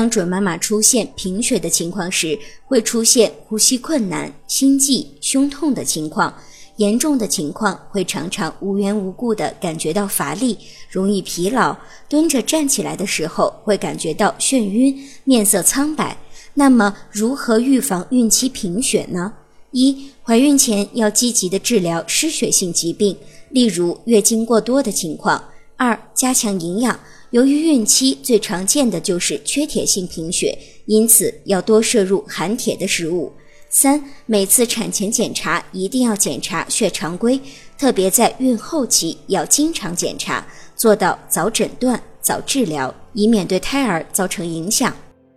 当准妈妈出现贫血的情况时，会出现呼吸困难、心悸、胸痛的情况。严重的情况会常常无缘无故的感觉到乏力，容易疲劳，蹲着站起来的时候会感觉到眩晕，面色苍白。那么，如何预防孕期贫血呢？一、怀孕前要积极的治疗失血性疾病，例如月经过多的情况。二、加强营养。由于孕期最常见的就是缺铁性贫血，因此要多摄入含铁的食物。三、每次产前检查一定要检查血常规，特别在孕后期要经常检查，做到早诊断、早治疗，以免对胎儿造成影响。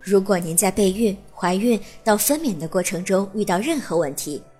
如果您在备孕、怀孕到分娩的过程中遇到任何问题，